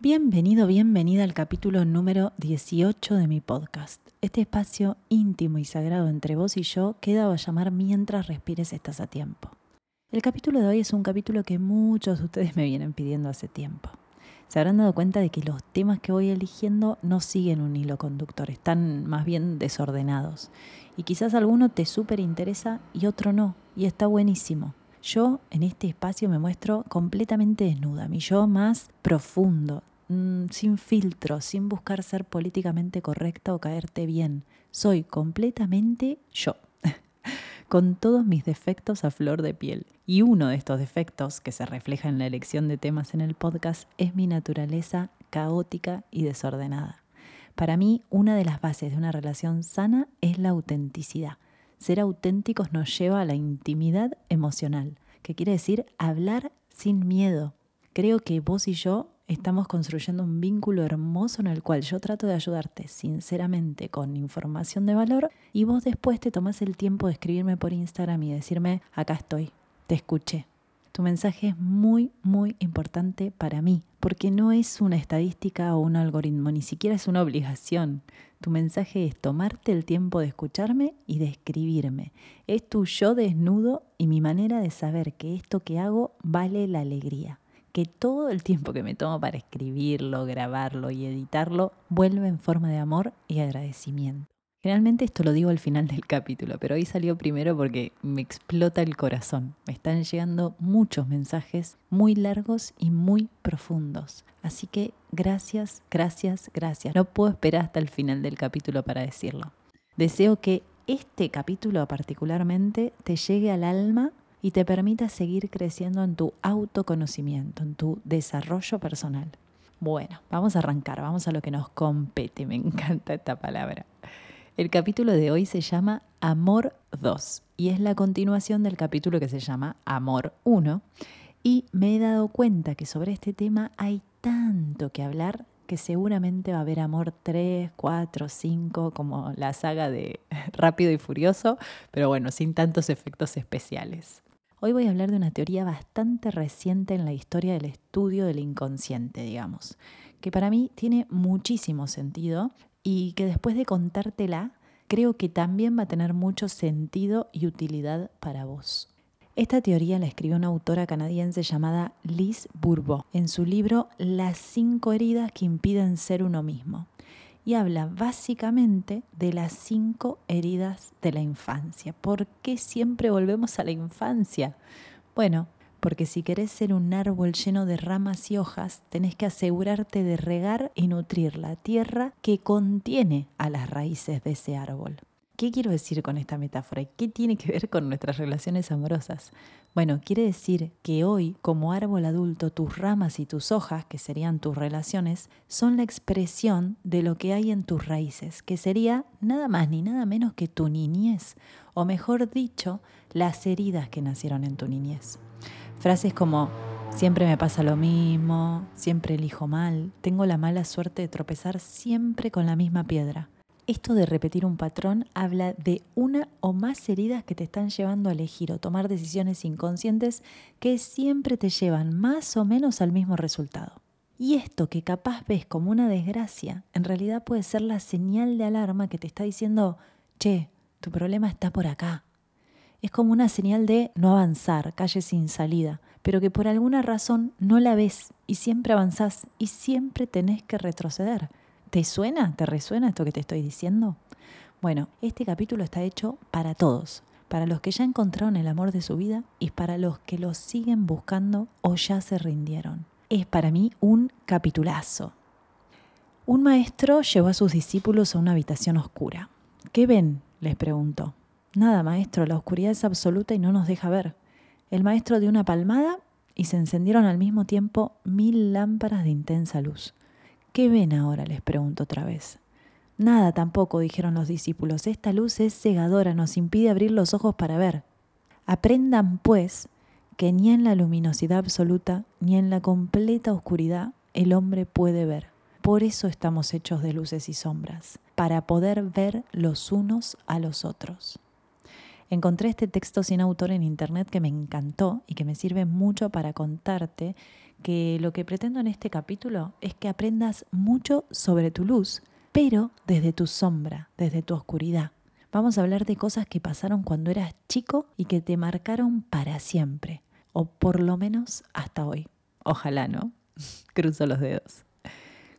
Bienvenido, bienvenida al capítulo número 18 de mi podcast. Este espacio íntimo y sagrado entre vos y yo queda a llamar Mientras respires estás a tiempo. El capítulo de hoy es un capítulo que muchos de ustedes me vienen pidiendo hace tiempo. Se habrán dado cuenta de que los temas que voy eligiendo no siguen un hilo conductor, están más bien desordenados. Y quizás alguno te súper interesa y otro no, y está buenísimo. Yo en este espacio me muestro completamente desnuda, mi yo más profundo, mm, sin filtro, sin buscar ser políticamente correcta o caerte bien. Soy completamente yo, con todos mis defectos a flor de piel. Y uno de estos defectos, que se refleja en la elección de temas en el podcast, es mi naturaleza caótica y desordenada. Para mí, una de las bases de una relación sana es la autenticidad ser auténticos nos lleva a la intimidad emocional, que quiere decir hablar sin miedo. Creo que vos y yo estamos construyendo un vínculo hermoso en el cual yo trato de ayudarte sinceramente con información de valor y vos después te tomás el tiempo de escribirme por Instagram y decirme, acá estoy, te escuché, tu mensaje es muy, muy importante para mí, porque no es una estadística o un algoritmo, ni siquiera es una obligación. Tu mensaje es tomarte el tiempo de escucharme y de escribirme. Es tu yo desnudo y mi manera de saber que esto que hago vale la alegría. Que todo el tiempo que me tomo para escribirlo, grabarlo y editarlo vuelve en forma de amor y agradecimiento. Generalmente esto lo digo al final del capítulo, pero hoy salió primero porque me explota el corazón. Me están llegando muchos mensajes muy largos y muy profundos. Así que gracias, gracias, gracias. No puedo esperar hasta el final del capítulo para decirlo. Deseo que este capítulo particularmente te llegue al alma y te permita seguir creciendo en tu autoconocimiento, en tu desarrollo personal. Bueno, vamos a arrancar, vamos a lo que nos compete, me encanta esta palabra. El capítulo de hoy se llama Amor 2 y es la continuación del capítulo que se llama Amor 1 y me he dado cuenta que sobre este tema hay tanto que hablar que seguramente va a haber amor 3, 4, 5, como la saga de Rápido y Furioso, pero bueno, sin tantos efectos especiales. Hoy voy a hablar de una teoría bastante reciente en la historia del estudio del inconsciente, digamos, que para mí tiene muchísimo sentido y que después de contártela, creo que también va a tener mucho sentido y utilidad para vos. Esta teoría la escribió una autora canadiense llamada Liz Bourbeau en su libro Las cinco heridas que impiden ser uno mismo. Y habla básicamente de las cinco heridas de la infancia. ¿Por qué siempre volvemos a la infancia? Bueno, porque si querés ser un árbol lleno de ramas y hojas, tenés que asegurarte de regar y nutrir la tierra que contiene a las raíces de ese árbol. ¿Qué quiero decir con esta metáfora? ¿Qué tiene que ver con nuestras relaciones amorosas? Bueno, quiere decir que hoy, como árbol adulto, tus ramas y tus hojas, que serían tus relaciones, son la expresión de lo que hay en tus raíces, que sería nada más ni nada menos que tu niñez, o mejor dicho, las heridas que nacieron en tu niñez. Frases como siempre me pasa lo mismo, siempre elijo mal, tengo la mala suerte de tropezar siempre con la misma piedra. Esto de repetir un patrón habla de una o más heridas que te están llevando a elegir o tomar decisiones inconscientes que siempre te llevan más o menos al mismo resultado. Y esto que capaz ves como una desgracia, en realidad puede ser la señal de alarma que te está diciendo, che, tu problema está por acá, es como una señal de no avanzar, calle sin salida, pero que por alguna razón no la ves y siempre avanzás y siempre tenés que retroceder. ¿Te suena? ¿Te resuena esto que te estoy diciendo? Bueno, este capítulo está hecho para todos, para los que ya encontraron el amor de su vida y para los que lo siguen buscando o ya se rindieron. Es para mí un capitulazo. Un maestro llevó a sus discípulos a una habitación oscura. ¿Qué ven? les preguntó. Nada, maestro, la oscuridad es absoluta y no nos deja ver. El maestro dio una palmada y se encendieron al mismo tiempo mil lámparas de intensa luz. ¿Qué ven ahora? les pregunto otra vez. Nada tampoco, dijeron los discípulos. Esta luz es cegadora, nos impide abrir los ojos para ver. Aprendan, pues, que ni en la luminosidad absoluta ni en la completa oscuridad el hombre puede ver. Por eso estamos hechos de luces y sombras, para poder ver los unos a los otros. Encontré este texto sin autor en internet que me encantó y que me sirve mucho para contarte que lo que pretendo en este capítulo es que aprendas mucho sobre tu luz, pero desde tu sombra, desde tu oscuridad. Vamos a hablar de cosas que pasaron cuando eras chico y que te marcaron para siempre, o por lo menos hasta hoy. Ojalá, ¿no? Cruzo los dedos.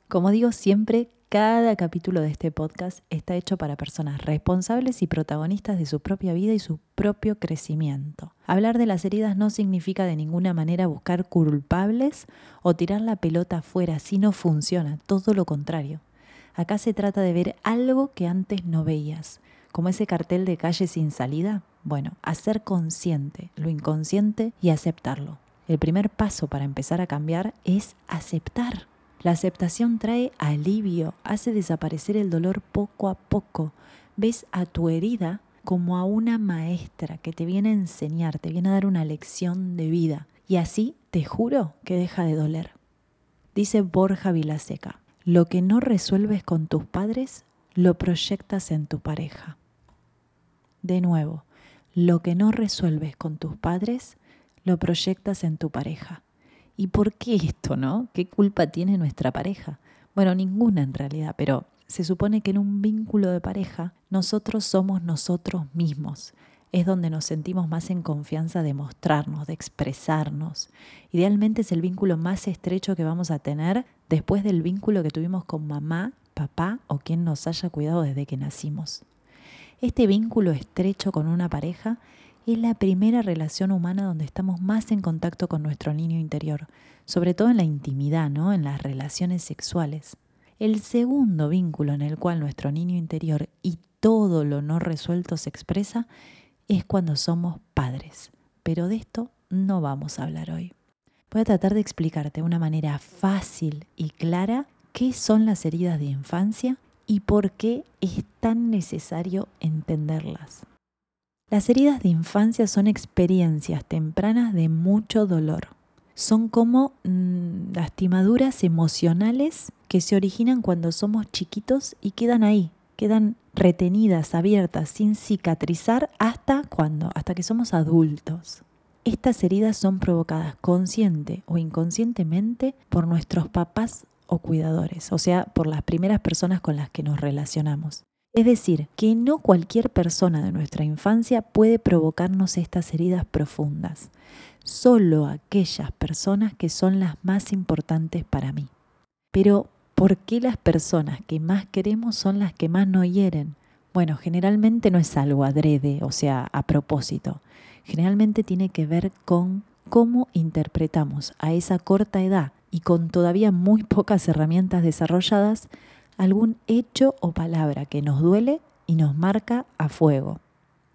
Como digo siempre, cada capítulo de este podcast está hecho para personas responsables y protagonistas de su propia vida y su propio crecimiento. Hablar de las heridas no significa de ninguna manera buscar culpables o tirar la pelota afuera si no funciona, todo lo contrario. Acá se trata de ver algo que antes no veías, como ese cartel de calle sin salida. Bueno, hacer consciente lo inconsciente y aceptarlo. El primer paso para empezar a cambiar es aceptar. La aceptación trae alivio, hace desaparecer el dolor poco a poco. Ves a tu herida como a una maestra que te viene a enseñar, te viene a dar una lección de vida. Y así te juro que deja de doler. Dice Borja Vilaseca, lo que no resuelves con tus padres, lo proyectas en tu pareja. De nuevo, lo que no resuelves con tus padres, lo proyectas en tu pareja. ¿Y por qué esto, no? ¿Qué culpa tiene nuestra pareja? Bueno, ninguna en realidad, pero se supone que en un vínculo de pareja nosotros somos nosotros mismos. Es donde nos sentimos más en confianza de mostrarnos, de expresarnos. Idealmente es el vínculo más estrecho que vamos a tener después del vínculo que tuvimos con mamá, papá o quien nos haya cuidado desde que nacimos. Este vínculo estrecho con una pareja es la primera relación humana donde estamos más en contacto con nuestro niño interior, sobre todo en la intimidad, ¿no? en las relaciones sexuales. El segundo vínculo en el cual nuestro niño interior y todo lo no resuelto se expresa es cuando somos padres. Pero de esto no vamos a hablar hoy. Voy a tratar de explicarte de una manera fácil y clara qué son las heridas de infancia y por qué es tan necesario entenderlas. Las heridas de infancia son experiencias tempranas de mucho dolor. Son como mm, lastimaduras emocionales que se originan cuando somos chiquitos y quedan ahí, quedan retenidas, abiertas, sin cicatrizar hasta cuando, hasta que somos adultos. Estas heridas son provocadas consciente o inconscientemente por nuestros papás o cuidadores, o sea, por las primeras personas con las que nos relacionamos. Es decir, que no cualquier persona de nuestra infancia puede provocarnos estas heridas profundas, solo aquellas personas que son las más importantes para mí. Pero, ¿por qué las personas que más queremos son las que más nos hieren? Bueno, generalmente no es algo adrede, o sea, a propósito. Generalmente tiene que ver con cómo interpretamos a esa corta edad y con todavía muy pocas herramientas desarrolladas algún hecho o palabra que nos duele y nos marca a fuego.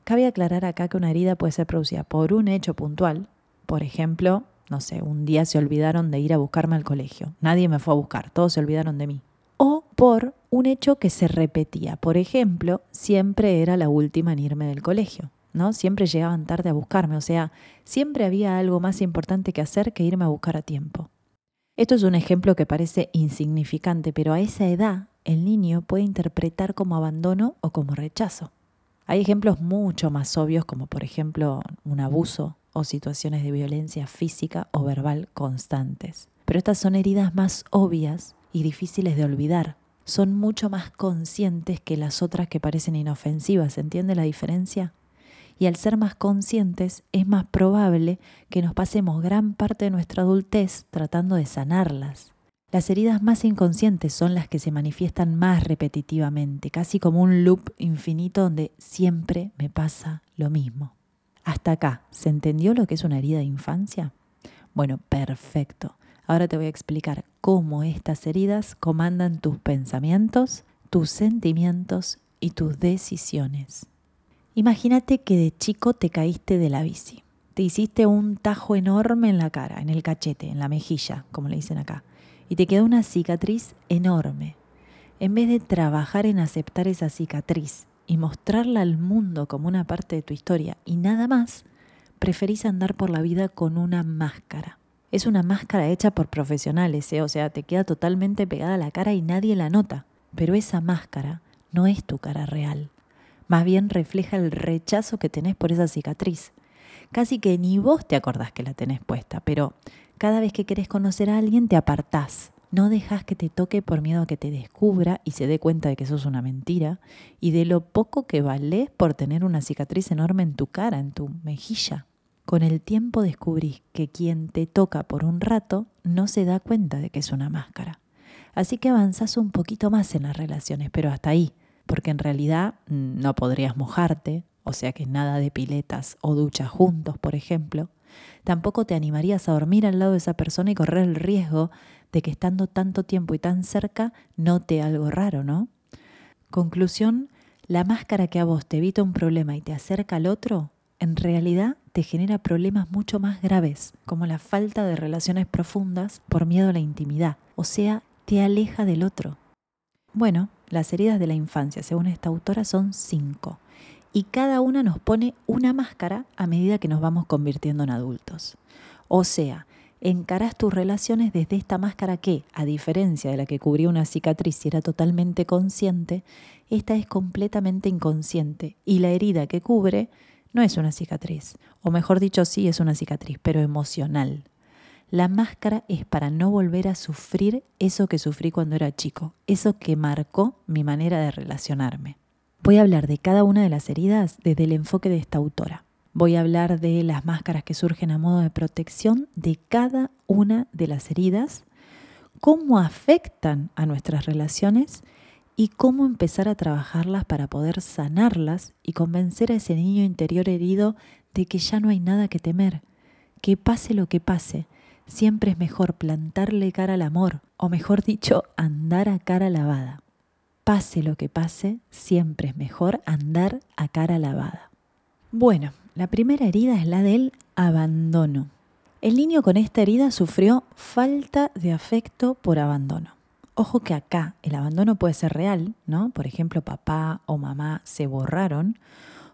Cabe aclarar acá que una herida puede ser producida por un hecho puntual, por ejemplo, no sé, un día se olvidaron de ir a buscarme al colegio, nadie me fue a buscar, todos se olvidaron de mí. O por un hecho que se repetía, por ejemplo, siempre era la última en irme del colegio, ¿no? Siempre llegaban tarde a buscarme, o sea, siempre había algo más importante que hacer que irme a buscar a tiempo. Esto es un ejemplo que parece insignificante, pero a esa edad el niño puede interpretar como abandono o como rechazo. Hay ejemplos mucho más obvios como por ejemplo un abuso o situaciones de violencia física o verbal constantes. Pero estas son heridas más obvias y difíciles de olvidar. Son mucho más conscientes que las otras que parecen inofensivas. ¿Entiende la diferencia? Y al ser más conscientes es más probable que nos pasemos gran parte de nuestra adultez tratando de sanarlas. Las heridas más inconscientes son las que se manifiestan más repetitivamente, casi como un loop infinito donde siempre me pasa lo mismo. Hasta acá, ¿se entendió lo que es una herida de infancia? Bueno, perfecto. Ahora te voy a explicar cómo estas heridas comandan tus pensamientos, tus sentimientos y tus decisiones. Imagínate que de chico te caíste de la bici. Te hiciste un tajo enorme en la cara, en el cachete, en la mejilla, como le dicen acá y te queda una cicatriz enorme. En vez de trabajar en aceptar esa cicatriz y mostrarla al mundo como una parte de tu historia y nada más, preferís andar por la vida con una máscara. Es una máscara hecha por profesionales, ¿eh? o sea, te queda totalmente pegada a la cara y nadie la nota. Pero esa máscara no es tu cara real. Más bien refleja el rechazo que tenés por esa cicatriz. Casi que ni vos te acordás que la tenés puesta, pero cada vez que querés conocer a alguien te apartás. No dejas que te toque por miedo a que te descubra y se dé cuenta de que eso es una mentira y de lo poco que valés por tener una cicatriz enorme en tu cara, en tu mejilla. Con el tiempo descubrís que quien te toca por un rato no se da cuenta de que es una máscara. Así que avanzás un poquito más en las relaciones, pero hasta ahí, porque en realidad mm, no podrías mojarte, o sea que nada de piletas o duchas juntos, por ejemplo. Tampoco te animarías a dormir al lado de esa persona y correr el riesgo de que estando tanto tiempo y tan cerca note algo raro, ¿no? Conclusión, la máscara que a vos te evita un problema y te acerca al otro, en realidad te genera problemas mucho más graves, como la falta de relaciones profundas por miedo a la intimidad, o sea, te aleja del otro. Bueno, las heridas de la infancia, según esta autora, son cinco, y cada una nos pone una máscara a medida que nos vamos convirtiendo en adultos. O sea, encarás tus relaciones desde esta máscara que, a diferencia de la que cubría una cicatriz y era totalmente consciente, esta es completamente inconsciente y la herida que cubre no es una cicatriz, o mejor dicho, sí es una cicatriz, pero emocional. La máscara es para no volver a sufrir eso que sufrí cuando era chico, eso que marcó mi manera de relacionarme. Voy a hablar de cada una de las heridas desde el enfoque de esta autora. Voy a hablar de las máscaras que surgen a modo de protección de cada una de las heridas, cómo afectan a nuestras relaciones y cómo empezar a trabajarlas para poder sanarlas y convencer a ese niño interior herido de que ya no hay nada que temer, que pase lo que pase, siempre es mejor plantarle cara al amor, o mejor dicho, andar a cara lavada. Pase lo que pase, siempre es mejor andar a cara lavada. Bueno, la primera herida es la del abandono. El niño con esta herida sufrió falta de afecto por abandono. Ojo que acá el abandono puede ser real, ¿no? Por ejemplo, papá o mamá se borraron,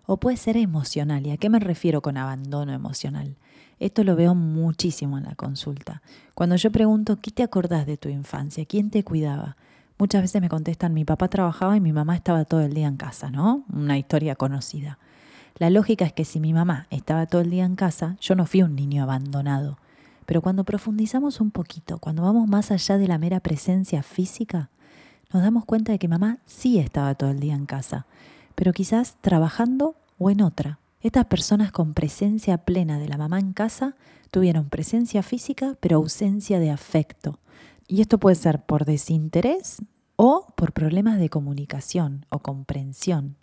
o puede ser emocional. ¿Y a qué me refiero con abandono emocional? Esto lo veo muchísimo en la consulta. Cuando yo pregunto, ¿qué te acordás de tu infancia? ¿Quién te cuidaba? Muchas veces me contestan, mi papá trabajaba y mi mamá estaba todo el día en casa, ¿no? Una historia conocida. La lógica es que si mi mamá estaba todo el día en casa, yo no fui un niño abandonado. Pero cuando profundizamos un poquito, cuando vamos más allá de la mera presencia física, nos damos cuenta de que mamá sí estaba todo el día en casa, pero quizás trabajando o en otra. Estas personas con presencia plena de la mamá en casa tuvieron presencia física pero ausencia de afecto. Y esto puede ser por desinterés o por problemas de comunicación o comprensión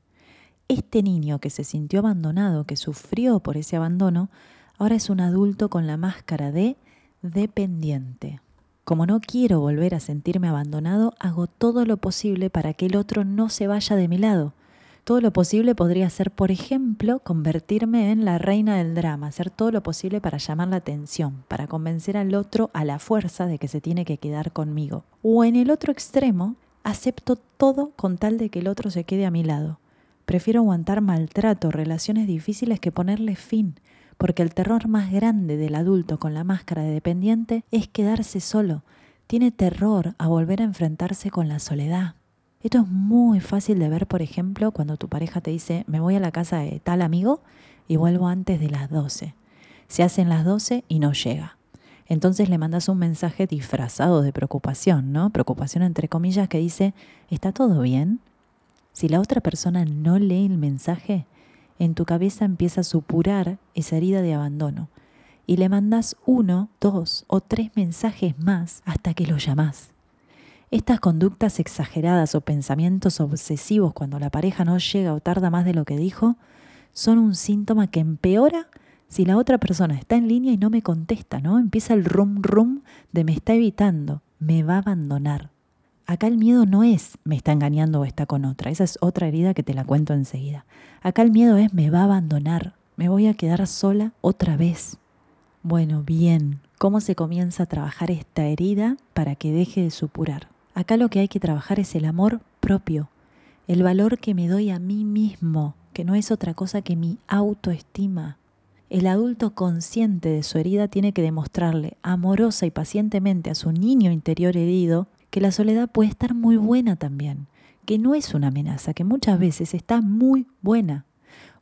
este niño que se sintió abandonado, que sufrió por ese abandono, ahora es un adulto con la máscara de dependiente. Como no quiero volver a sentirme abandonado, hago todo lo posible para que el otro no se vaya de mi lado. Todo lo posible podría ser, por ejemplo, convertirme en la reina del drama, hacer todo lo posible para llamar la atención, para convencer al otro a la fuerza de que se tiene que quedar conmigo. O en el otro extremo, acepto todo con tal de que el otro se quede a mi lado. Prefiero aguantar maltrato, relaciones difíciles que ponerle fin, porque el terror más grande del adulto con la máscara de dependiente es quedarse solo. Tiene terror a volver a enfrentarse con la soledad. Esto es muy fácil de ver, por ejemplo, cuando tu pareja te dice, me voy a la casa de tal amigo y vuelvo antes de las 12. Se hacen las 12 y no llega. Entonces le mandas un mensaje disfrazado de preocupación, ¿no? Preocupación entre comillas que dice, ¿está todo bien? Si la otra persona no lee el mensaje, en tu cabeza empieza a supurar esa herida de abandono y le mandas uno, dos o tres mensajes más hasta que lo llamas. Estas conductas exageradas o pensamientos obsesivos cuando la pareja no llega o tarda más de lo que dijo son un síntoma que empeora si la otra persona está en línea y no me contesta, ¿no? Empieza el rum rum de me está evitando, me va a abandonar. Acá el miedo no es me está engañando o está con otra, esa es otra herida que te la cuento enseguida. Acá el miedo es me va a abandonar, me voy a quedar sola otra vez. Bueno, bien, ¿cómo se comienza a trabajar esta herida para que deje de supurar? Acá lo que hay que trabajar es el amor propio, el valor que me doy a mí mismo, que no es otra cosa que mi autoestima. El adulto consciente de su herida tiene que demostrarle amorosa y pacientemente a su niño interior herido que la soledad puede estar muy buena también, que no es una amenaza, que muchas veces está muy buena.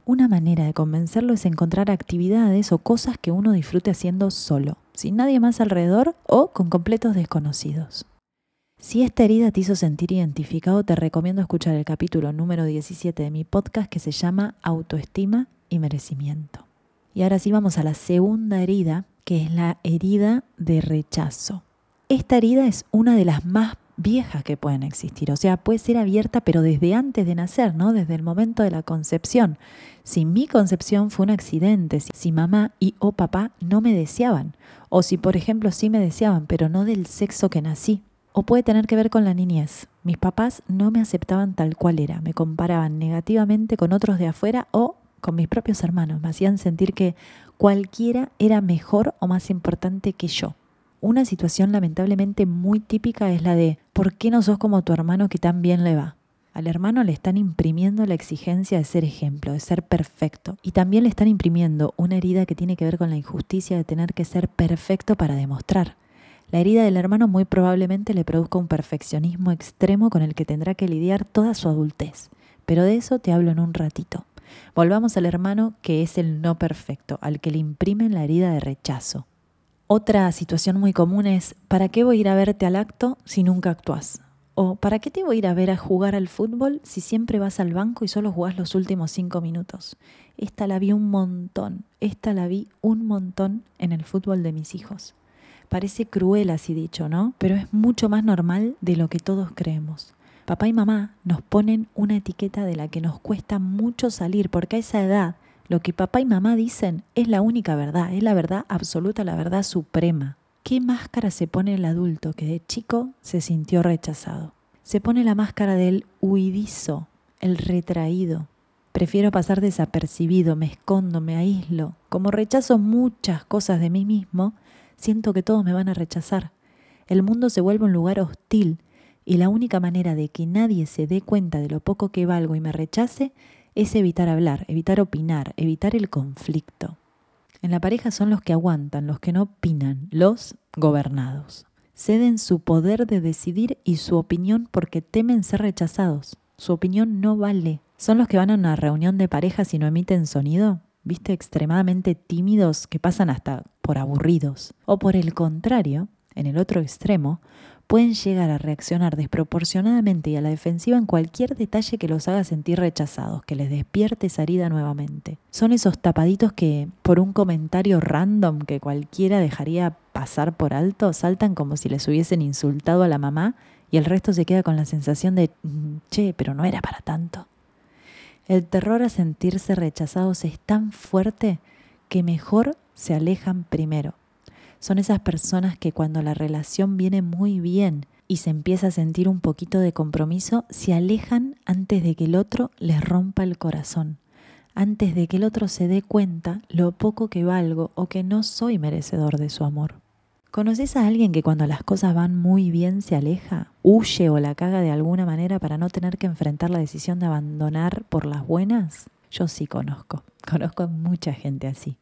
Una manera de convencerlo es encontrar actividades o cosas que uno disfrute haciendo solo, sin nadie más alrededor o con completos desconocidos. Si esta herida te hizo sentir identificado, te recomiendo escuchar el capítulo número 17 de mi podcast que se llama Autoestima y Merecimiento. Y ahora sí vamos a la segunda herida, que es la herida de rechazo. Esta herida es una de las más viejas que pueden existir, o sea, puede ser abierta pero desde antes de nacer, ¿no? Desde el momento de la concepción. Si mi concepción fue un accidente, si mamá y o papá no me deseaban, o si por ejemplo sí me deseaban, pero no del sexo que nací, o puede tener que ver con la niñez. Mis papás no me aceptaban tal cual era, me comparaban negativamente con otros de afuera o con mis propios hermanos, me hacían sentir que cualquiera era mejor o más importante que yo. Una situación lamentablemente muy típica es la de ¿por qué no sos como tu hermano que tan bien le va? Al hermano le están imprimiendo la exigencia de ser ejemplo, de ser perfecto. Y también le están imprimiendo una herida que tiene que ver con la injusticia de tener que ser perfecto para demostrar. La herida del hermano muy probablemente le produzca un perfeccionismo extremo con el que tendrá que lidiar toda su adultez. Pero de eso te hablo en un ratito. Volvamos al hermano que es el no perfecto, al que le imprimen la herida de rechazo. Otra situación muy común es, ¿para qué voy a ir a verte al acto si nunca actúas? O ¿para qué te voy a ir a ver a jugar al fútbol si siempre vas al banco y solo jugás los últimos cinco minutos? Esta la vi un montón, esta la vi un montón en el fútbol de mis hijos. Parece cruel así dicho, ¿no? Pero es mucho más normal de lo que todos creemos. Papá y mamá nos ponen una etiqueta de la que nos cuesta mucho salir, porque a esa edad lo que papá y mamá dicen es la única verdad, es la verdad absoluta, la verdad suprema. ¿Qué máscara se pone el adulto que de chico se sintió rechazado? Se pone la máscara del huidizo, el retraído. Prefiero pasar desapercibido, me escondo, me aíslo. Como rechazo muchas cosas de mí mismo, siento que todos me van a rechazar. El mundo se vuelve un lugar hostil y la única manera de que nadie se dé cuenta de lo poco que valgo y me rechace es evitar hablar, evitar opinar, evitar el conflicto. En la pareja son los que aguantan, los que no opinan, los gobernados. Ceden su poder de decidir y su opinión porque temen ser rechazados. Su opinión no vale. Son los que van a una reunión de parejas y no emiten sonido viste, extremadamente tímidos que pasan hasta por aburridos. O por el contrario, en el otro extremo, pueden llegar a reaccionar desproporcionadamente y a la defensiva en cualquier detalle que los haga sentir rechazados, que les despierte esa herida nuevamente. Son esos tapaditos que, por un comentario random que cualquiera dejaría pasar por alto, saltan como si les hubiesen insultado a la mamá y el resto se queda con la sensación de, mm, che, pero no era para tanto. El terror a sentirse rechazados es tan fuerte que mejor se alejan primero. Son esas personas que cuando la relación viene muy bien y se empieza a sentir un poquito de compromiso, se alejan antes de que el otro les rompa el corazón, antes de que el otro se dé cuenta lo poco que valgo o que no soy merecedor de su amor. ¿Conoces a alguien que cuando las cosas van muy bien se aleja, huye o la caga de alguna manera para no tener que enfrentar la decisión de abandonar por las buenas? Yo sí conozco, conozco a mucha gente así.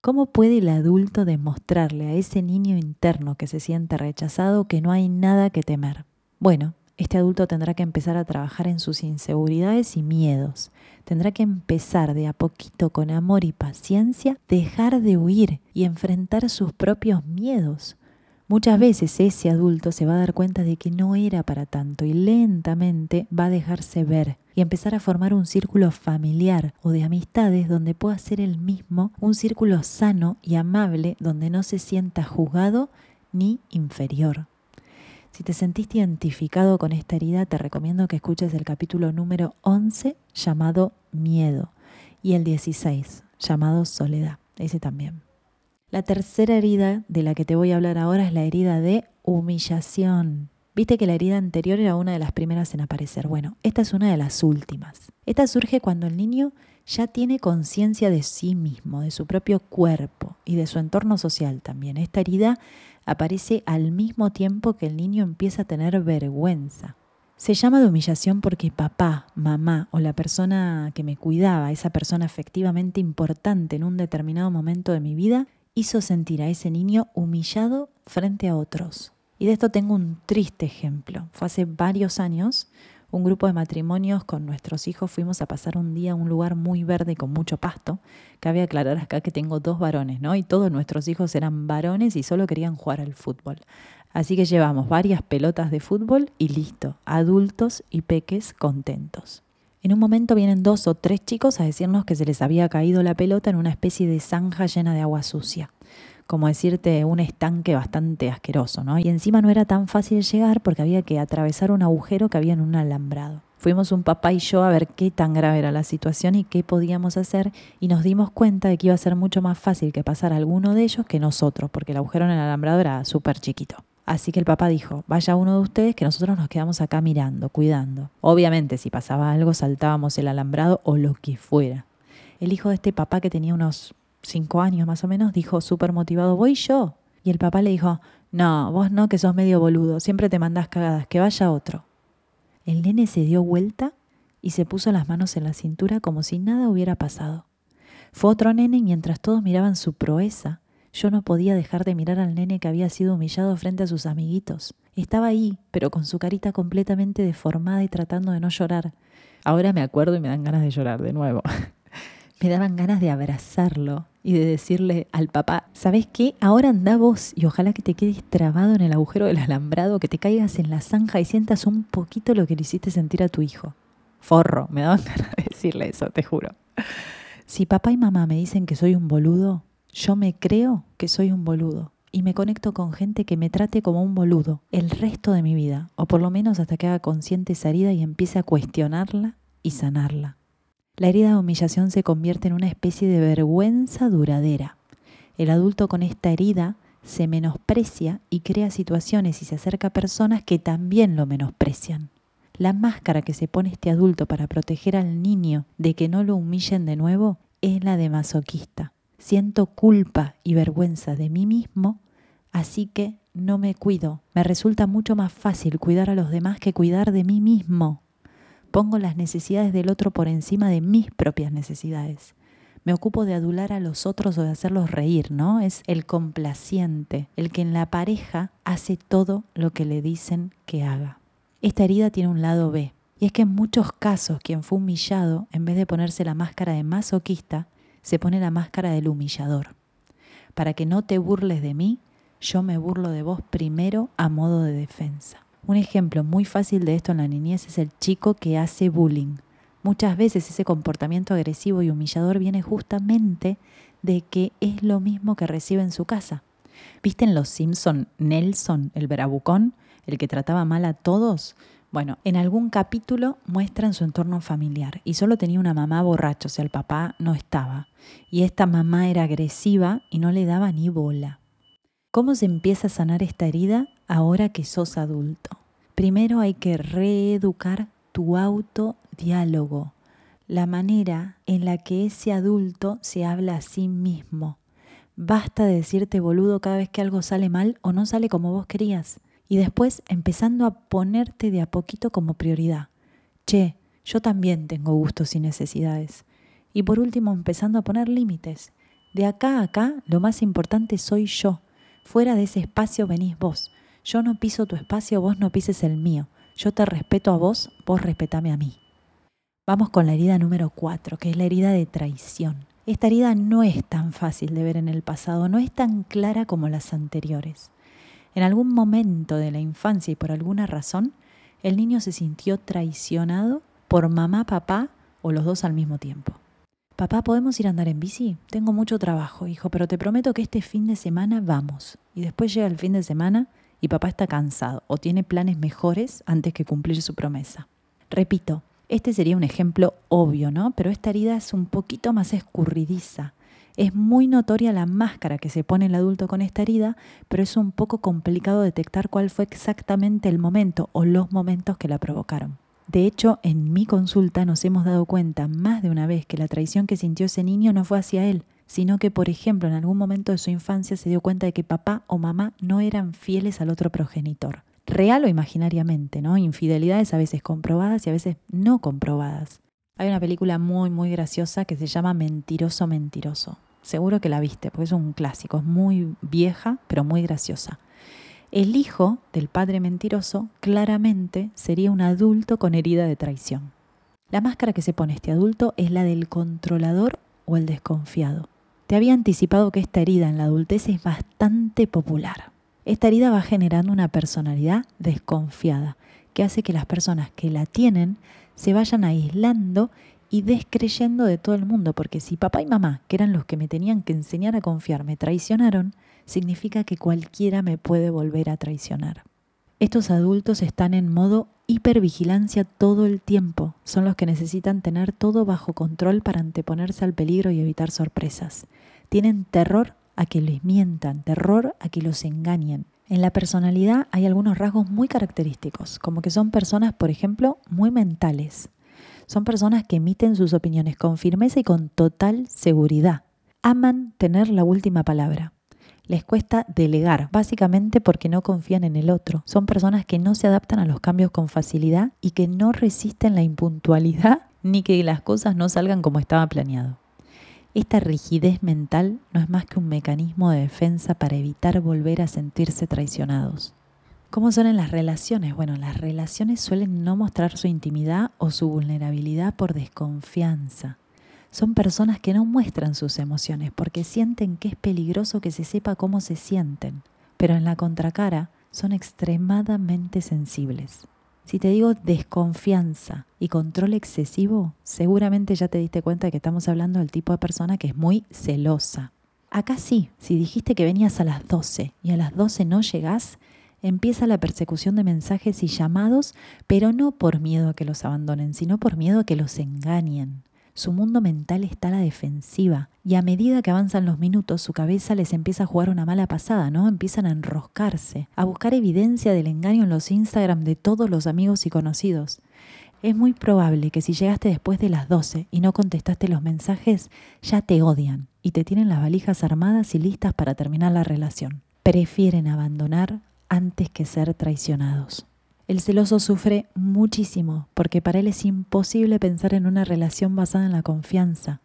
¿Cómo puede el adulto demostrarle a ese niño interno que se siente rechazado que no hay nada que temer? Bueno, este adulto tendrá que empezar a trabajar en sus inseguridades y miedos. Tendrá que empezar de a poquito con amor y paciencia, dejar de huir y enfrentar sus propios miedos. Muchas veces ese adulto se va a dar cuenta de que no era para tanto y lentamente va a dejarse ver y empezar a formar un círculo familiar o de amistades donde pueda ser el mismo, un círculo sano y amable donde no se sienta juzgado ni inferior. Si te sentiste identificado con esta herida, te recomiendo que escuches el capítulo número 11 llamado Miedo y el 16 llamado Soledad, ese también. La tercera herida de la que te voy a hablar ahora es la herida de humillación. Viste que la herida anterior era una de las primeras en aparecer. Bueno, esta es una de las últimas. Esta surge cuando el niño ya tiene conciencia de sí mismo, de su propio cuerpo y de su entorno social también. Esta herida aparece al mismo tiempo que el niño empieza a tener vergüenza. Se llama de humillación porque papá, mamá o la persona que me cuidaba, esa persona efectivamente importante en un determinado momento de mi vida, hizo sentir a ese niño humillado frente a otros. Y de esto tengo un triste ejemplo. Fue hace varios años, un grupo de matrimonios con nuestros hijos fuimos a pasar un día a un lugar muy verde con mucho pasto. Cabe aclarar acá que tengo dos varones, ¿no? Y todos nuestros hijos eran varones y solo querían jugar al fútbol. Así que llevamos varias pelotas de fútbol y listo, adultos y peques contentos. En un momento vienen dos o tres chicos a decirnos que se les había caído la pelota en una especie de zanja llena de agua sucia como decirte, un estanque bastante asqueroso, ¿no? Y encima no era tan fácil llegar porque había que atravesar un agujero que había en un alambrado. Fuimos un papá y yo a ver qué tan grave era la situación y qué podíamos hacer y nos dimos cuenta de que iba a ser mucho más fácil que pasar alguno de ellos que nosotros, porque el agujero en el alambrado era súper chiquito. Así que el papá dijo, vaya uno de ustedes que nosotros nos quedamos acá mirando, cuidando. Obviamente si pasaba algo saltábamos el alambrado o lo que fuera. El hijo de este papá que tenía unos cinco años más o menos, dijo súper motivado, voy yo. Y el papá le dijo, no, vos no, que sos medio boludo, siempre te mandás cagadas, que vaya otro. El nene se dio vuelta y se puso las manos en la cintura como si nada hubiera pasado. Fue otro nene y mientras todos miraban su proeza, yo no podía dejar de mirar al nene que había sido humillado frente a sus amiguitos. Estaba ahí, pero con su carita completamente deformada y tratando de no llorar. Ahora me acuerdo y me dan ganas de llorar de nuevo. me daban ganas de abrazarlo y de decirle al papá, ¿sabes qué? Ahora anda vos y ojalá que te quedes trabado en el agujero del alambrado, que te caigas en la zanja y sientas un poquito lo que le hiciste sentir a tu hijo. Forro, me daban ganas de decirle eso, te juro. Si papá y mamá me dicen que soy un boludo, yo me creo que soy un boludo y me conecto con gente que me trate como un boludo el resto de mi vida, o por lo menos hasta que haga consciente esa herida y empiece a cuestionarla y sanarla. La herida de humillación se convierte en una especie de vergüenza duradera. El adulto con esta herida se menosprecia y crea situaciones y se acerca a personas que también lo menosprecian. La máscara que se pone este adulto para proteger al niño de que no lo humillen de nuevo es la de masoquista. Siento culpa y vergüenza de mí mismo, así que no me cuido. Me resulta mucho más fácil cuidar a los demás que cuidar de mí mismo. Pongo las necesidades del otro por encima de mis propias necesidades. Me ocupo de adular a los otros o de hacerlos reír, ¿no? Es el complaciente, el que en la pareja hace todo lo que le dicen que haga. Esta herida tiene un lado B, y es que en muchos casos quien fue humillado, en vez de ponerse la máscara de masoquista, se pone la máscara del humillador. Para que no te burles de mí, yo me burlo de vos primero a modo de defensa. Un ejemplo muy fácil de esto en la niñez es el chico que hace bullying. Muchas veces ese comportamiento agresivo y humillador viene justamente de que es lo mismo que recibe en su casa. ¿Viste en Los Simpson Nelson, el bravucón, el que trataba mal a todos? Bueno, en algún capítulo muestran su entorno familiar y solo tenía una mamá borracha, o sea, el papá no estaba. Y esta mamá era agresiva y no le daba ni bola. ¿Cómo se empieza a sanar esta herida ahora que sos adulto? Primero hay que reeducar tu autodiálogo, la manera en la que ese adulto se habla a sí mismo. Basta de decirte boludo cada vez que algo sale mal o no sale como vos querías. Y después empezando a ponerte de a poquito como prioridad. Che, yo también tengo gustos y necesidades. Y por último, empezando a poner límites. De acá a acá, lo más importante soy yo Fuera de ese espacio venís vos. Yo no piso tu espacio, vos no pises el mío. Yo te respeto a vos, vos respetame a mí. Vamos con la herida número cuatro, que es la herida de traición. Esta herida no es tan fácil de ver en el pasado, no es tan clara como las anteriores. En algún momento de la infancia y por alguna razón, el niño se sintió traicionado por mamá, papá o los dos al mismo tiempo. Papá, ¿podemos ir a andar en bici? Tengo mucho trabajo, hijo, pero te prometo que este fin de semana vamos. Y después llega el fin de semana y papá está cansado o tiene planes mejores antes que cumplir su promesa. Repito, este sería un ejemplo obvio, ¿no? Pero esta herida es un poquito más escurridiza. Es muy notoria la máscara que se pone el adulto con esta herida, pero es un poco complicado detectar cuál fue exactamente el momento o los momentos que la provocaron. De hecho, en mi consulta nos hemos dado cuenta más de una vez que la traición que sintió ese niño no fue hacia él, sino que, por ejemplo, en algún momento de su infancia se dio cuenta de que papá o mamá no eran fieles al otro progenitor. Real o imaginariamente, ¿no? Infidelidades a veces comprobadas y a veces no comprobadas. Hay una película muy, muy graciosa que se llama Mentiroso, Mentiroso. Seguro que la viste, porque es un clásico, es muy vieja, pero muy graciosa. El hijo del padre mentiroso claramente sería un adulto con herida de traición. La máscara que se pone este adulto es la del controlador o el desconfiado. Te había anticipado que esta herida en la adultez es bastante popular. Esta herida va generando una personalidad desconfiada, que hace que las personas que la tienen se vayan aislando y descreyendo de todo el mundo, porque si papá y mamá, que eran los que me tenían que enseñar a confiar, me traicionaron, significa que cualquiera me puede volver a traicionar. Estos adultos están en modo hipervigilancia todo el tiempo. Son los que necesitan tener todo bajo control para anteponerse al peligro y evitar sorpresas. Tienen terror a que les mientan, terror a que los engañen. En la personalidad hay algunos rasgos muy característicos, como que son personas, por ejemplo, muy mentales. Son personas que emiten sus opiniones con firmeza y con total seguridad. Aman tener la última palabra. Les cuesta delegar, básicamente porque no confían en el otro. Son personas que no se adaptan a los cambios con facilidad y que no resisten la impuntualidad ni que las cosas no salgan como estaba planeado. Esta rigidez mental no es más que un mecanismo de defensa para evitar volver a sentirse traicionados. ¿Cómo son en las relaciones? Bueno, las relaciones suelen no mostrar su intimidad o su vulnerabilidad por desconfianza. Son personas que no muestran sus emociones porque sienten que es peligroso que se sepa cómo se sienten, pero en la contracara son extremadamente sensibles. Si te digo desconfianza y control excesivo, seguramente ya te diste cuenta de que estamos hablando del tipo de persona que es muy celosa. Acá sí, si dijiste que venías a las 12 y a las 12 no llegás, empieza la persecución de mensajes y llamados, pero no por miedo a que los abandonen, sino por miedo a que los engañen. Su mundo mental está a la defensiva y a medida que avanzan los minutos su cabeza les empieza a jugar una mala pasada, ¿no? Empiezan a enroscarse, a buscar evidencia del engaño en los Instagram de todos los amigos y conocidos. Es muy probable que si llegaste después de las 12 y no contestaste los mensajes, ya te odian y te tienen las valijas armadas y listas para terminar la relación. Prefieren abandonar antes que ser traicionados. El celoso sufre muchísimo porque para él es imposible pensar en una relación basada en la confianza.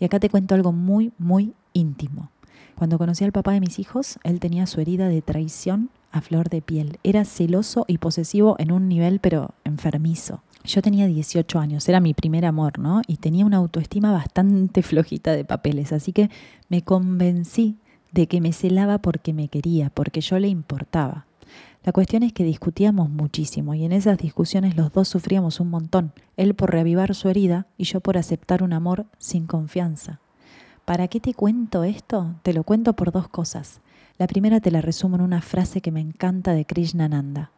Y acá te cuento algo muy, muy íntimo. Cuando conocí al papá de mis hijos, él tenía su herida de traición a flor de piel. Era celoso y posesivo en un nivel pero enfermizo. Yo tenía 18 años, era mi primer amor, ¿no? Y tenía una autoestima bastante flojita de papeles, así que me convencí de que me celaba porque me quería, porque yo le importaba. La cuestión es que discutíamos muchísimo y en esas discusiones los dos sufríamos un montón, él por reavivar su herida y yo por aceptar un amor sin confianza. ¿Para qué te cuento esto? Te lo cuento por dos cosas. La primera te la resumo en una frase que me encanta de Krishnananda.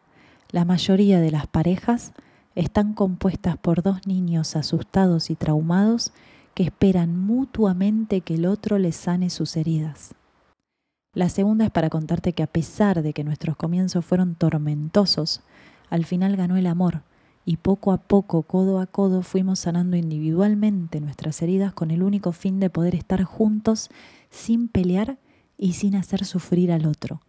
La mayoría de las parejas están compuestas por dos niños asustados y traumados que esperan mutuamente que el otro les sane sus heridas. La segunda es para contarte que a pesar de que nuestros comienzos fueron tormentosos, al final ganó el amor y poco a poco, codo a codo, fuimos sanando individualmente nuestras heridas con el único fin de poder estar juntos sin pelear y sin hacer sufrir al otro.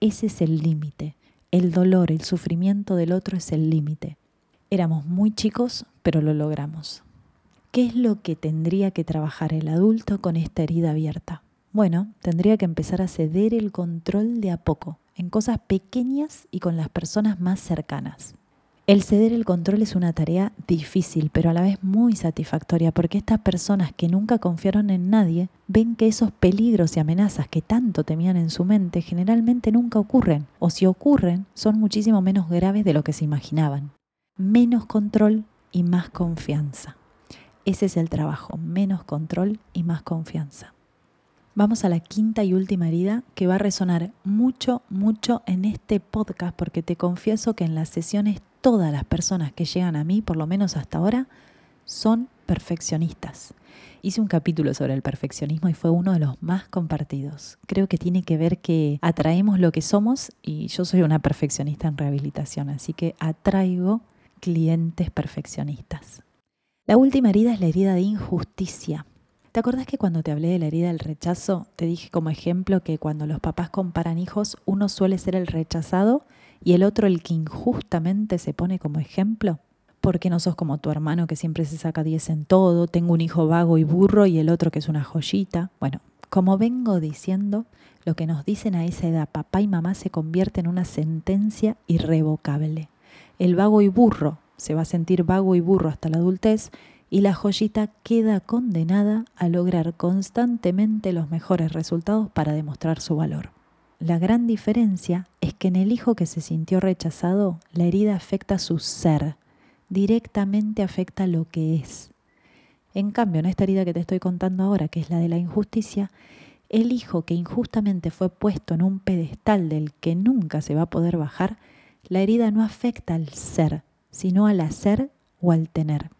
Ese es el límite. El dolor, el sufrimiento del otro es el límite. Éramos muy chicos, pero lo logramos. ¿Qué es lo que tendría que trabajar el adulto con esta herida abierta? Bueno, tendría que empezar a ceder el control de a poco, en cosas pequeñas y con las personas más cercanas. El ceder el control es una tarea difícil, pero a la vez muy satisfactoria, porque estas personas que nunca confiaron en nadie ven que esos peligros y amenazas que tanto temían en su mente generalmente nunca ocurren, o si ocurren, son muchísimo menos graves de lo que se imaginaban. Menos control y más confianza. Ese es el trabajo, menos control y más confianza. Vamos a la quinta y última herida que va a resonar mucho, mucho en este podcast porque te confieso que en las sesiones todas las personas que llegan a mí, por lo menos hasta ahora, son perfeccionistas. Hice un capítulo sobre el perfeccionismo y fue uno de los más compartidos. Creo que tiene que ver que atraemos lo que somos y yo soy una perfeccionista en rehabilitación, así que atraigo clientes perfeccionistas. La última herida es la herida de injusticia. ¿Te acordás que cuando te hablé de la herida del rechazo, te dije como ejemplo que cuando los papás comparan hijos, uno suele ser el rechazado y el otro el que injustamente se pone como ejemplo? Porque no sos como tu hermano que siempre se saca 10 en todo, tengo un hijo vago y burro y el otro que es una joyita. Bueno, Como vengo diciendo, lo que nos dicen a esa edad papá y mamá se convierte en una sentencia irrevocable. El vago y burro se va a sentir vago y burro hasta la adultez y la joyita queda condenada a lograr constantemente los mejores resultados para demostrar su valor. La gran diferencia es que en el hijo que se sintió rechazado, la herida afecta su ser, directamente afecta lo que es. En cambio, en esta herida que te estoy contando ahora, que es la de la injusticia, el hijo que injustamente fue puesto en un pedestal del que nunca se va a poder bajar, la herida no afecta al ser, sino al hacer o al tener.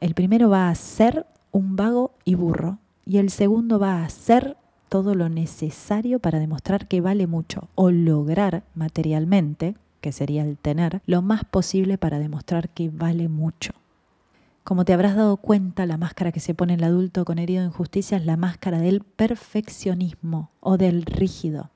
El primero va a ser un vago y burro y el segundo va a hacer todo lo necesario para demostrar que vale mucho o lograr materialmente, que sería el tener, lo más posible para demostrar que vale mucho. Como te habrás dado cuenta, la máscara que se pone el adulto con herido de injusticia es la máscara del perfeccionismo o del rígido.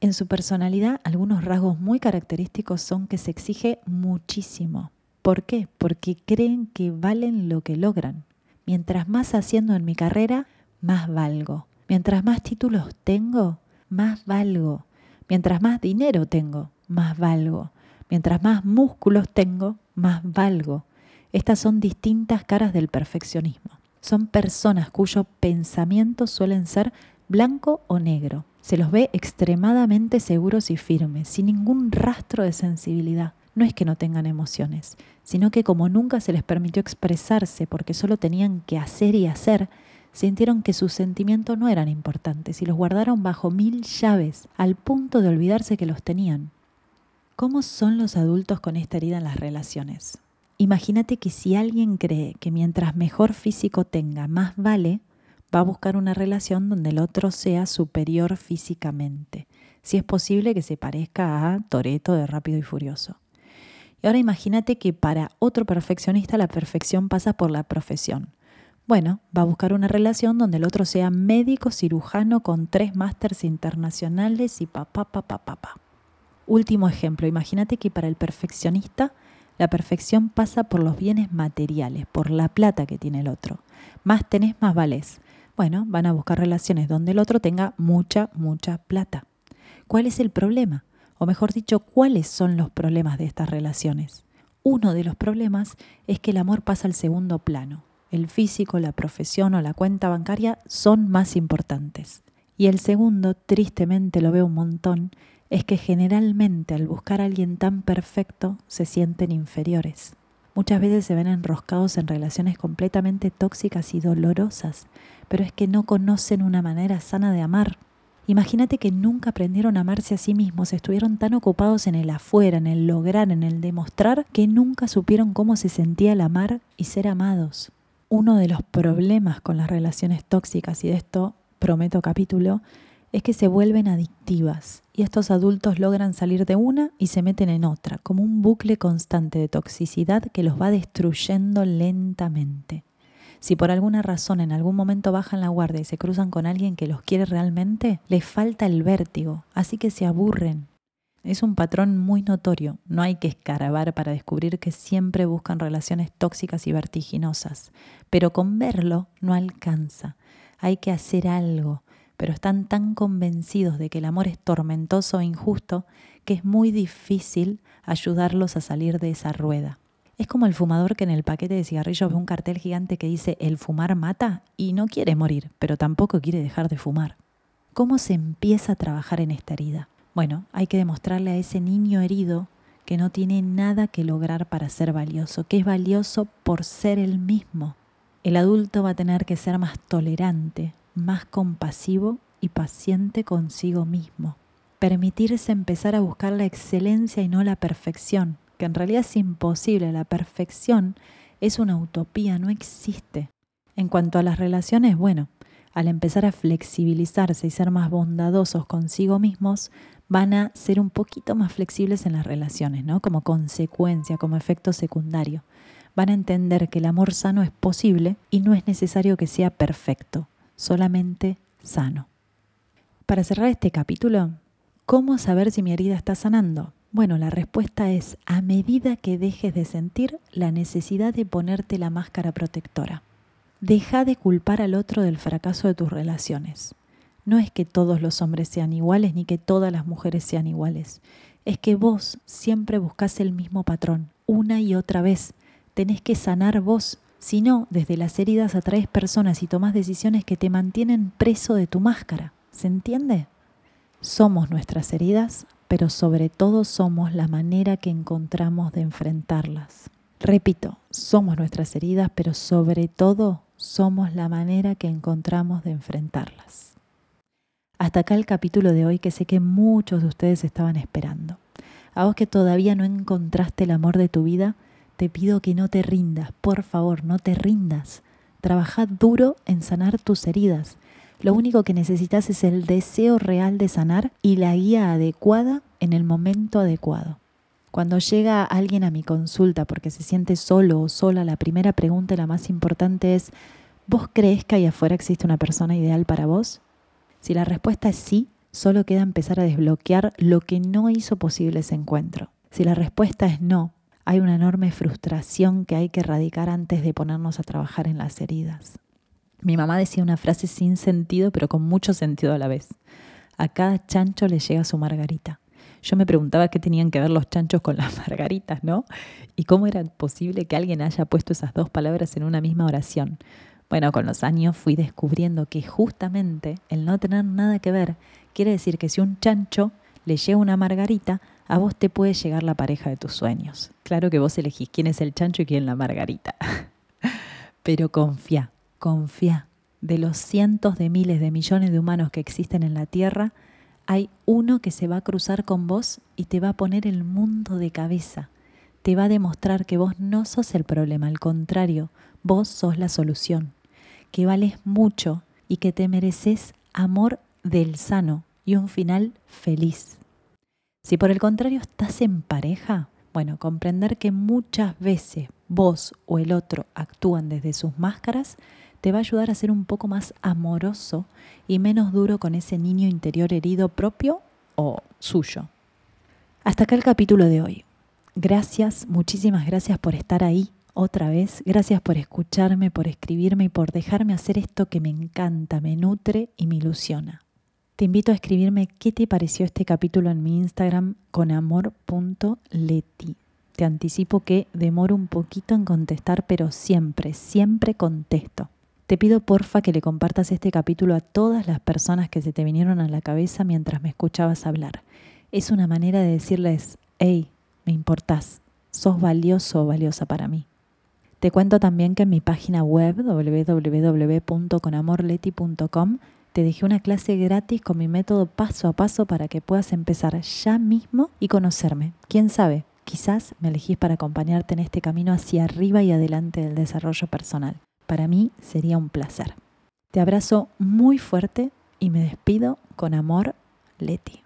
En su personalidad, algunos rasgos muy característicos son que se exige muchísimo. ¿Por qué? Porque creen que valen lo que logran. Mientras más haciendo en mi carrera, más valgo. Mientras más títulos tengo, más valgo. Mientras más dinero tengo, más valgo. Mientras más músculos tengo, más valgo. Estas son distintas caras del perfeccionismo. Son personas cuyos pensamientos suelen ser blanco o negro. Se los ve extremadamente seguros y firmes, sin ningún rastro de sensibilidad. No es que no tengan emociones, sino que como nunca se les permitió expresarse porque solo tenían que hacer y hacer, sintieron que sus sentimientos no eran importantes y los guardaron bajo mil llaves, al punto de olvidarse que los tenían. ¿Cómo son los adultos con esta herida en las relaciones? Imagínate que si alguien cree que mientras mejor físico tenga, más vale, va a buscar una relación donde el otro sea superior físicamente. Si es posible que se parezca a Toreto de Rápido y Furioso. Ahora imagínate que para otro perfeccionista la perfección pasa por la profesión. Bueno, va a buscar una relación donde el otro sea médico cirujano con tres másters internacionales y papá, papá, papá. Último ejemplo, imagínate que para el perfeccionista la perfección pasa por los bienes materiales, por la plata que tiene el otro. Más tenés, más vales. Bueno, van a buscar relaciones donde el otro tenga mucha, mucha plata. ¿Cuál es el problema? O mejor dicho, ¿cuáles son los problemas de estas relaciones? Uno de los problemas es que el amor pasa al segundo plano. El físico, la profesión o la cuenta bancaria son más importantes. Y el segundo, tristemente lo veo un montón, es que generalmente al buscar a alguien tan perfecto se sienten inferiores. Muchas veces se ven enroscados en relaciones completamente tóxicas y dolorosas, pero es que no conocen una manera sana de amar. Imagínate que nunca aprendieron a amarse a sí mismos, estuvieron tan ocupados en el afuera, en el lograr, en el demostrar, que nunca supieron cómo se sentía el amar y ser amados. Uno de los problemas con las relaciones tóxicas, y de esto prometo capítulo, es que se vuelven adictivas y estos adultos logran salir de una y se meten en otra, como un bucle constante de toxicidad que los va destruyendo lentamente. Si por alguna razón en algún momento bajan la guardia y se cruzan con alguien que los quiere realmente, les falta el vértigo, así que se aburren. Es un patrón muy notorio, no hay que escarabar para descubrir que siempre buscan relaciones tóxicas y vertiginosas, pero con verlo no alcanza, hay que hacer algo, pero están tan convencidos de que el amor es tormentoso e injusto que es muy difícil ayudarlos a salir de esa rueda. Es como el fumador que en el paquete de cigarrillos ve un cartel gigante que dice el fumar mata y no quiere morir, pero tampoco quiere dejar de fumar. ¿Cómo se empieza a trabajar en esta herida? Bueno, hay que demostrarle a ese niño herido que no tiene nada que lograr para ser valioso, que es valioso por ser el mismo. El adulto va a tener que ser más tolerante, más compasivo y paciente consigo mismo. Permitirse empezar a buscar la excelencia y no la perfección, que en realidad es imposible. La perfección es una utopía, no existe. En cuanto a las relaciones, bueno, al empezar a flexibilizarse y ser más bondadosos consigo mismos, van a ser un poquito más flexibles en las relaciones, ¿no? Como consecuencia, como efecto secundario. Van a entender que el amor sano es posible y no es necesario que sea perfecto solamente sano. Para cerrar este capítulo, ¿cómo saber si mi herida está sanando? Bueno, la respuesta es a medida que dejes de sentir la necesidad de ponerte la máscara protectora. Deja de culpar al otro del fracaso de tus relaciones. no es que todos los hombres sean iguales ni que todas las mujeres sean iguales. Es que vos siempre buscás el mismo patrón, una y otra vez. Tenés que sanar vos. Si no, desde las heridas atraes personas y tomás decisiones que te mantienen preso de tu máscara. ¿Se entiende? Somos nuestras heridas, pero sobre todo somos la manera que encontramos de enfrentarlas. Repito, somos nuestras heridas, pero sobre todo somos la manera que encontramos de enfrentarlas. Hasta acá el capítulo de hoy que sé que muchos de ustedes estaban esperando. A vos que todavía no encontraste el amor de tu vida, te pido que no te rindas, por favor, no te rindas. Trabaja duro en sanar tus heridas. Lo único que necesitas es el deseo real de sanar y la guía adecuada en el momento adecuado. Cuando llega alguien a mi consulta porque se siente solo o sola, la primera pregunta la más importante es, ¿vos crees que ahí afuera existe una persona ideal para vos? Si la respuesta es sí, solo queda empezar a desbloquear lo que no hizo posible ese encuentro. Si la respuesta es no, hay una enorme frustración que hay que erradicar antes de ponernos a trabajar en las heridas. Mi mamá decía una frase sin sentido, pero con mucho sentido a la vez. A cada chancho le llega su margarita. Yo me preguntaba qué tenían que ver los chanchos con las margaritas, ¿no? Y cómo era posible que alguien haya puesto esas dos palabras en una misma oración. Bueno, con los años fui descubriendo que justamente el no tener nada que ver quiere decir que si un chancho le llega una margarita, a vos te puede llegar la pareja de tus sueños. Claro que vos elegís quién es el chancho y quién la margarita. Pero confía, confía. De los cientos de miles de millones de humanos que existen en la Tierra, hay uno que se va a cruzar con vos y te va a poner el mundo de cabeza. Te va a demostrar que vos no sos el problema, al contrario, vos sos la solución. Que vales mucho y que te mereces amor del sano y un final feliz. Si por el contrario estás en pareja, bueno, comprender que muchas veces vos o el otro actúan desde sus máscaras te va a ayudar a ser un poco más amoroso y menos duro con ese niño interior herido propio o suyo. Hasta acá el capítulo de hoy. Gracias, muchísimas gracias por estar ahí otra vez. Gracias por escucharme, por escribirme y por dejarme hacer esto que me encanta, me nutre y me ilusiona. Te invito a escribirme qué te pareció este capítulo en mi Instagram con amor.leti. Te anticipo que demoro un poquito en contestar, pero siempre, siempre contesto. Te pido porfa que le compartas este capítulo a todas las personas que se te vinieron a la cabeza mientras me escuchabas hablar. Es una manera de decirles, hey, me importás, sos valioso o valiosa para mí. Te cuento también que en mi página web www.conamorleti.com te dejé una clase gratis con mi método paso a paso para que puedas empezar ya mismo y conocerme. ¿Quién sabe? Quizás me elegís para acompañarte en este camino hacia arriba y adelante del desarrollo personal. Para mí sería un placer. Te abrazo muy fuerte y me despido con amor, Leti.